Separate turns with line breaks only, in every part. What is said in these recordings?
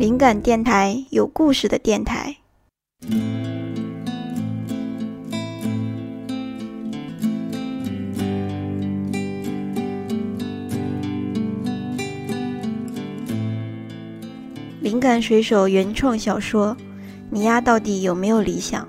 灵感电台，有故事的电台。灵感水手原创小说：你丫到底有没有理想？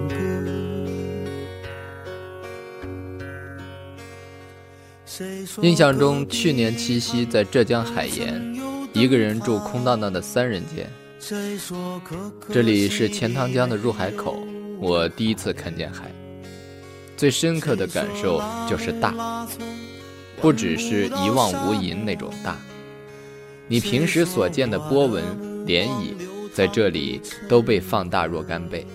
印象中，去年七夕在浙江海盐，一个人住空荡荡的三人间。这里是钱塘江的入海口，我第一次看见海，最深刻的感受就是大，不只是一望无垠那种大，你平时所见的波纹、涟漪，在这里都被放大若干倍。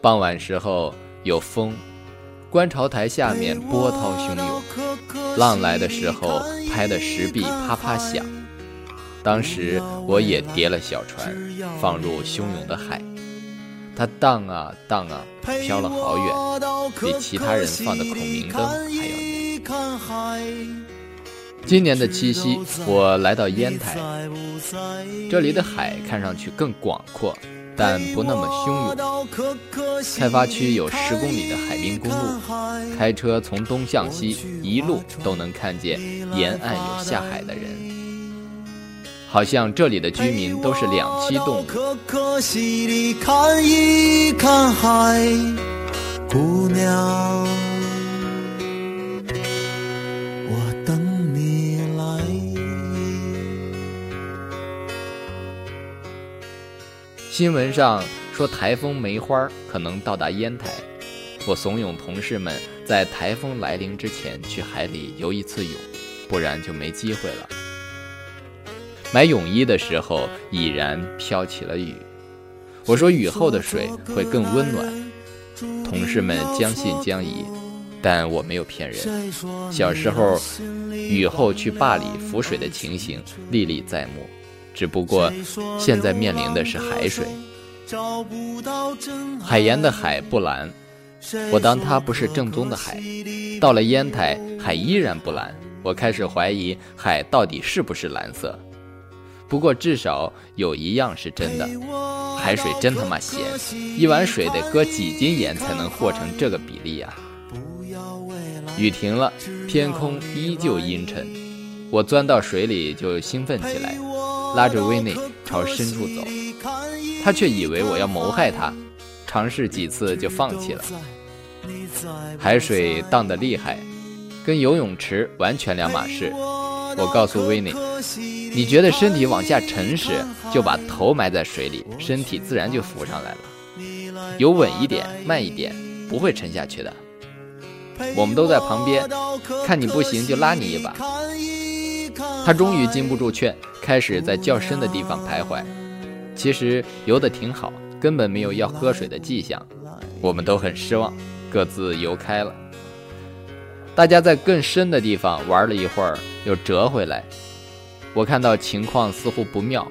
傍晚时候有风。观潮台下面波涛汹涌，浪来的时候拍的石壁啪啪响。当时我也叠了小船，放入汹涌的海，它荡啊荡啊，飘了好远，比其他人放的孔明灯还要远。今年的七夕，我来到烟台，这里的海看上去更广阔。但不那么汹涌。开发区有十公里的海滨公路，开车从东向西，一路都能看见沿岸有下海的人。好像这里的居民都是两栖动物。
看一看海，姑娘。
新闻上说台风梅花可能到达烟台，我怂恿同事们在台风来临之前去海里游一次泳，不然就没机会了。买泳衣的时候已然飘起了雨，我说雨后的水会更温暖，同事们将信将疑，但我没有骗人。小时候雨后去坝里浮水的情形历历在目。只不过现在面临的是海水，海盐的海不蓝，我当它不是正宗的海。到了烟台，海依然不蓝，我开始怀疑海到底是不是蓝色。不过至少有一样是真的，海水真他妈咸，一碗水得搁几斤盐才能和成这个比例啊！雨停了，天空依旧阴沉，我钻到水里就兴奋起来。拉着威内朝深处走，他却以为我要谋害他，尝试几次就放弃了。海水荡得厉害，跟游泳池完全两码事。我告诉威内，你觉得身体往下沉时，就把头埋在水里，身体自然就浮上来了。游稳一点，慢一点，不会沉下去的。我们都在旁边，看你不行就拉你一把。他终于禁不住劝，开始在较深的地方徘徊。其实游得挺好，根本没有要喝水的迹象。我们都很失望，各自游开了。大家在更深的地方玩了一会儿，又折回来。我看到情况似乎不妙，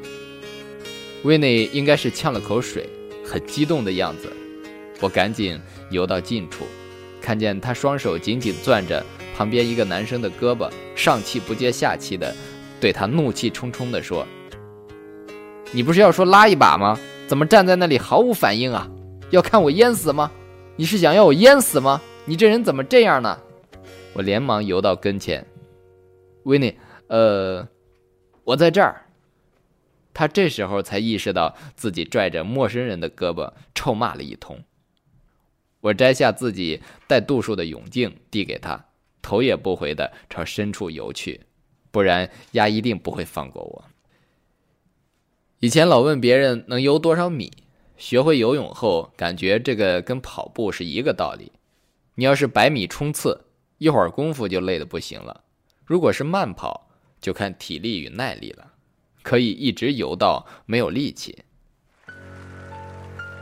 威内应该是呛了口水，很激动的样子。我赶紧游到近处，看见他双手紧紧攥着。旁边一个男生的胳膊，上气不接下气的对他怒气冲冲地说：“你不是要说拉一把吗？怎么站在那里毫无反应啊？要看我淹死吗？你是想要我淹死吗？你这人怎么这样呢？”我连忙游到跟前，维尼，呃，我在这儿。他这时候才意识到自己拽着陌生人的胳膊，臭骂了一通。我摘下自己带度数的泳镜，递给他。头也不回的朝深处游去，不然鸭一定不会放过我。以前老问别人能游多少米，学会游泳后，感觉这个跟跑步是一个道理。你要是百米冲刺，一会儿功夫就累得不行了；如果是慢跑，就看体力与耐力了，可以一直游到没有力气。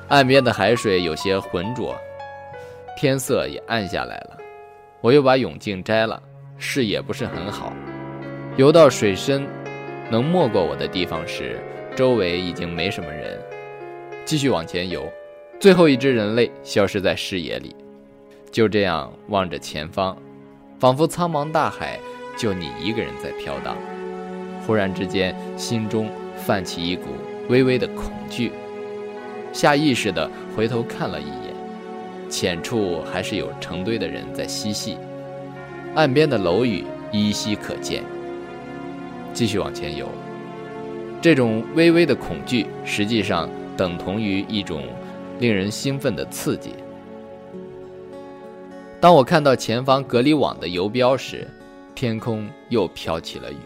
岸边的海水有些浑浊，天色也暗下来了。我又把泳镜摘了，视野不是很好。游到水深能没过我的地方时，周围已经没什么人。继续往前游，最后一只人类消失在视野里。就这样望着前方，仿佛苍茫大海就你一个人在飘荡。忽然之间，心中泛起一股微微的恐惧，下意识地回头看了一眼，浅处还是有成堆的人在嬉戏，岸边的楼宇依稀可见。继续往前游，这种微微的恐惧实际上等同于一种令人兴奋的刺激。当我看到前方隔离网的游标时，天空又飘起了雨。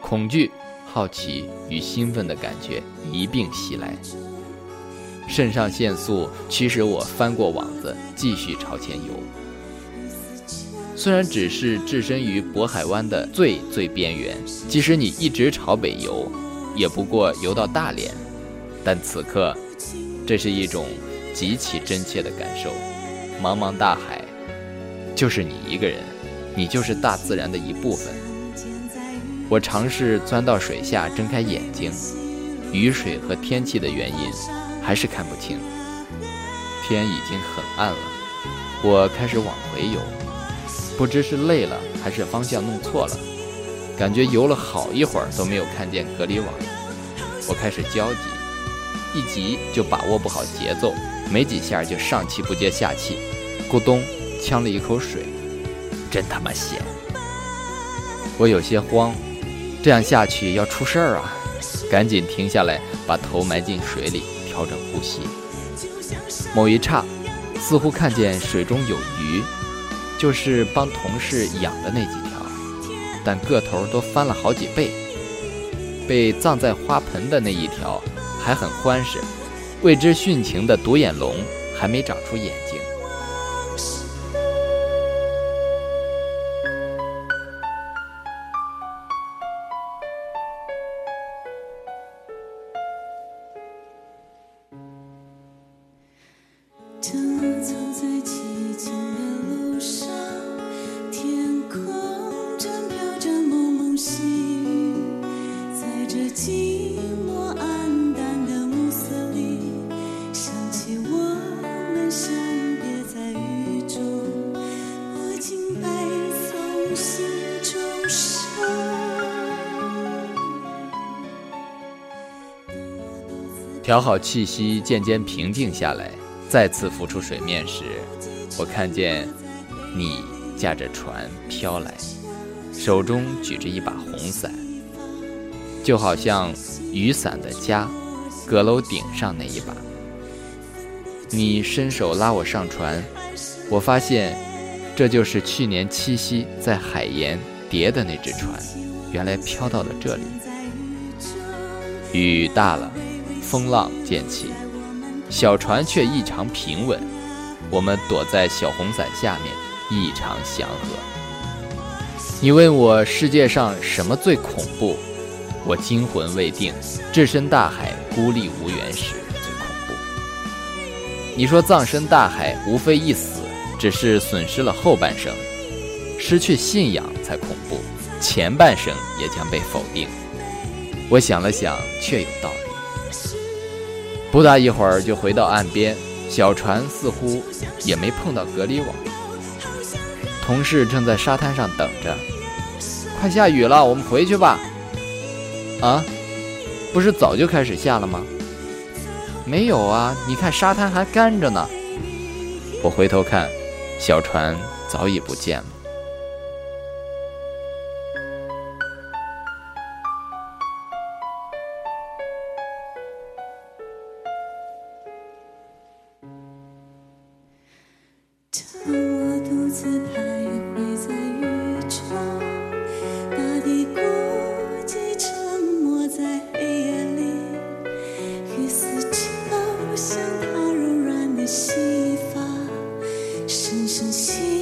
恐惧、好奇与兴奋的感觉一并袭来，肾上腺素驱使我翻过网子，继续朝前游。虽然只是置身于渤海湾的最最边缘，即使你一直朝北游，也不过游到大连。但此刻，这是一种极其真切的感受。茫茫大海，就是你一个人，你就是大自然的一部分。我尝试钻到水下，睁开眼睛，雨水和天气的原因还是看不清。天已经很暗了，我开始往回游，不知是累了还是方向弄错了，感觉游了好一会儿都没有看见隔离网。我开始焦急，一急就把握不好节奏，没几下就上气不接下气，咕咚呛了一口水，真他妈咸！我有些慌。这样下去要出事儿啊！赶紧停下来，把头埋进水里，调整呼吸。某一刹，似乎看见水中有鱼，就是帮同事养的那几条，但个头都翻了好几倍。被葬在花盆的那一条还很欢实，未知殉情的独眼龙还没长出眼睛。调好气息，渐渐平静下来，再次浮出水面时，我看见你驾着船飘来，手中举着一把红伞，就好像雨伞的家，阁楼顶上那一把。你伸手拉我上船，我发现这就是去年七夕在海盐叠的那只船，原来飘到了这里。雨大了。风浪渐起，小船却异常平稳。我们躲在小红伞下面，异常祥和。你问我世界上什么最恐怖？我惊魂未定，置身大海，孤立无援时最恐怖。你说葬身大海，无非一死，只是损失了后半生，失去信仰才恐怖，前半生也将被否定。我想了想，确有道理。不大一会儿就回到岸边，小船似乎也没碰到隔离网。同事正在沙滩上等着，快下雨了，我们回去吧。啊，不是早就开始下了吗？没有啊，你看沙滩还干着呢。我回头看，小船早已不见了。
一次徘徊在雨中，大地孤寂，沉没在黑夜里，雨丝就像她柔软的细发，深深吸。